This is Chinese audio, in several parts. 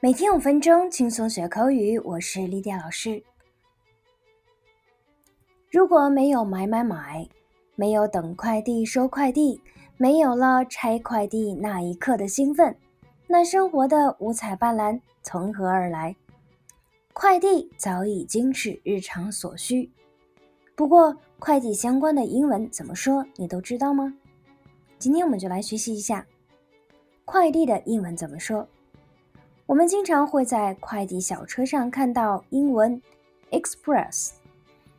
每天五分钟，轻松学口语。我是丽迪老师。如果没有买买买，没有等快递收快递，没有了拆快递那一刻的兴奋，那生活的五彩斑斓从何而来？快递早已经是日常所需。不过，快递相关的英文怎么说，你都知道吗？今天我们就来学习一下快递的英文怎么说。我们经常会在快递小车上看到英文 express，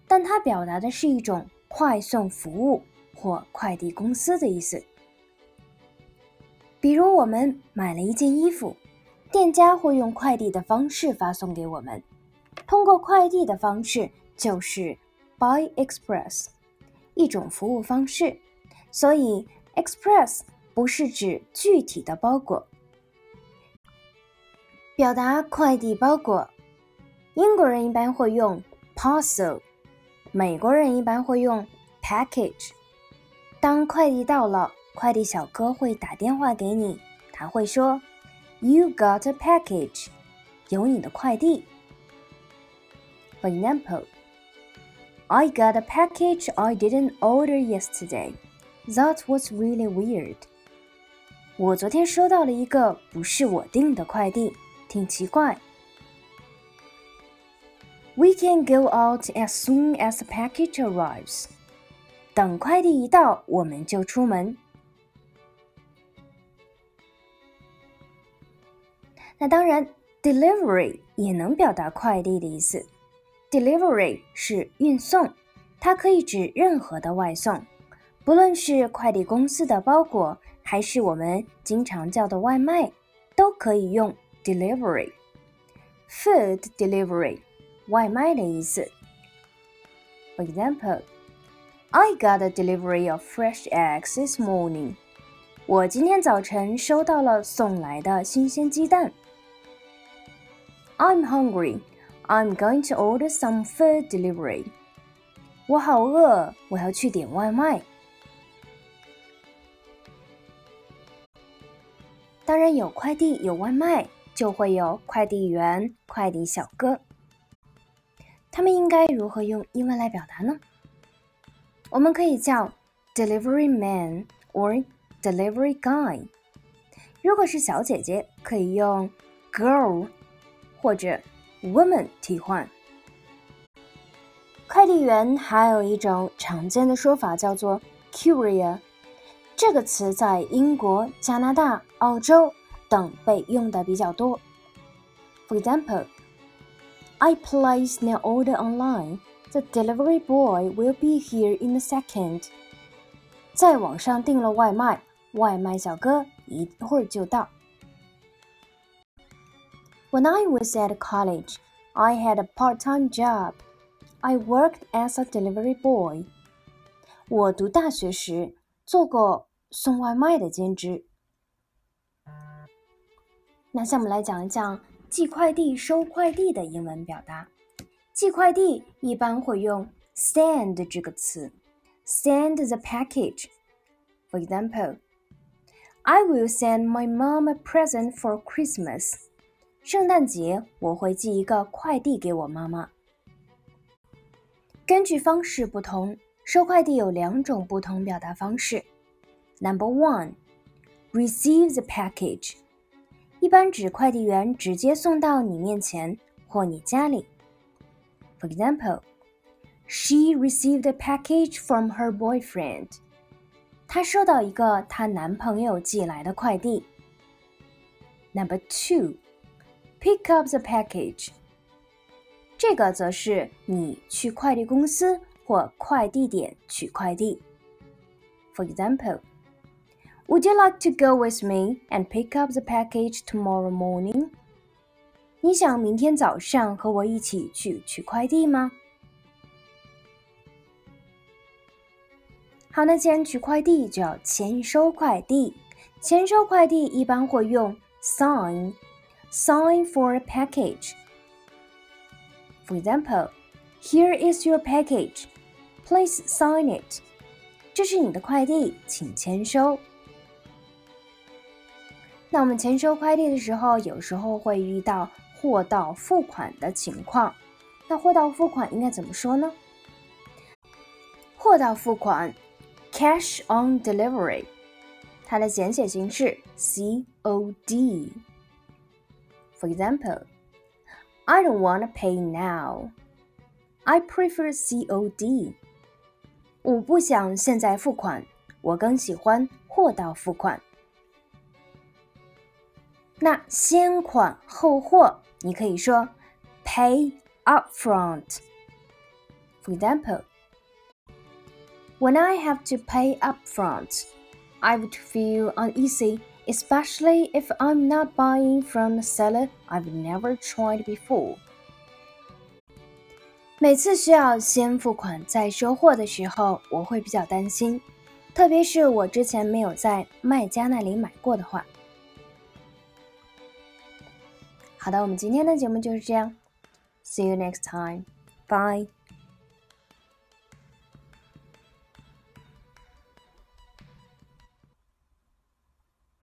但它表达的是一种快送服务或快递公司的意思。比如，我们买了一件衣服，店家会用快递的方式发送给我们。通过快递的方式就是 by express，一种服务方式。所以，express 不是指具体的包裹。表达快递包裹，英国人一般会用 parcel，美国人一般会用 package。当快递到了，快递小哥会打电话给你，他会说：“You got a package，有你的快递。” For example, I got a package I didn't order yesterday. That was really weird. 我昨天收到了一个不是我订的快递。挺奇怪。We can go out as soon as the package arrives。等快递一到，我们就出门。那当然，delivery 也能表达快递的意思。Delivery 是运送，它可以指任何的外送，不论是快递公司的包裹，还是我们经常叫的外卖，都可以用。delivery, food delivery，外卖的意思。For example, I got a delivery of fresh eggs this morning. 我今天早晨收到了送来的新鲜鸡蛋。I'm hungry. I'm going to order some food delivery. 我好饿，我要去点外卖。当然有快递，有外卖。 就会有快递员、快递小哥。他们应该如何用英文来表达呢？我们可以叫 delivery man or delivery guy。如果是小姐姐，可以用 girl 或者 woman 替换。快递员还有一种常见的说法叫做 courier，这个词在英国、加拿大、澳洲。等被用的比较多。For example, I placed an order online. The delivery boy will be here in a second. 在网上订了外卖，外卖小哥一会儿就到。When I was at college, I had a part-time job. I worked as a delivery boy. 我读大学时做过送外卖的兼职。 那下面来讲一讲寄快递、收快递的英文表达。寄快递一般会用 send 这个词，send the package。For example, I will send my mom a present for Christmas。圣诞节我会寄一个快递给我妈妈。根据方式不同，收快递有两种不同表达方式。Number one, receive the package。一般指快递员直接送到你面前或你家里。For example, she received a package from her boyfriend. 她收到一个她男朋友寄来的快递。Number two, pick up the package. 这个则是你去快递公司或快递点取快递。For example. Would you like to go with me and pick up the package tomorrow morning? 你想明天早上和我一起去取快递吗？好，那既然取快递，就要签收快递。签收快递一般会用 sign sign for a package. For example, here is your package. Please sign it. 这是你的快递，请签收。 那我们签收快递的时候，有时候会遇到货到付款的情况。那货到付款应该怎么说呢？货到付款，cash on delivery，它的简写形式 COD。For example, I don't want to pay now. I prefer COD. 我不想现在付款，我更喜欢货到付款。那先款后货，你可以说 pay upfront. For example, when I have to pay upfront, I would feel uneasy, especially if I'm not buying from a seller I've never tried before. 每次需要先付款再收货的时候，我会比较担心，特别是我之前没有在卖家那里买过的话。 好的，我们今天的节目就是这样。See you next time. Bye.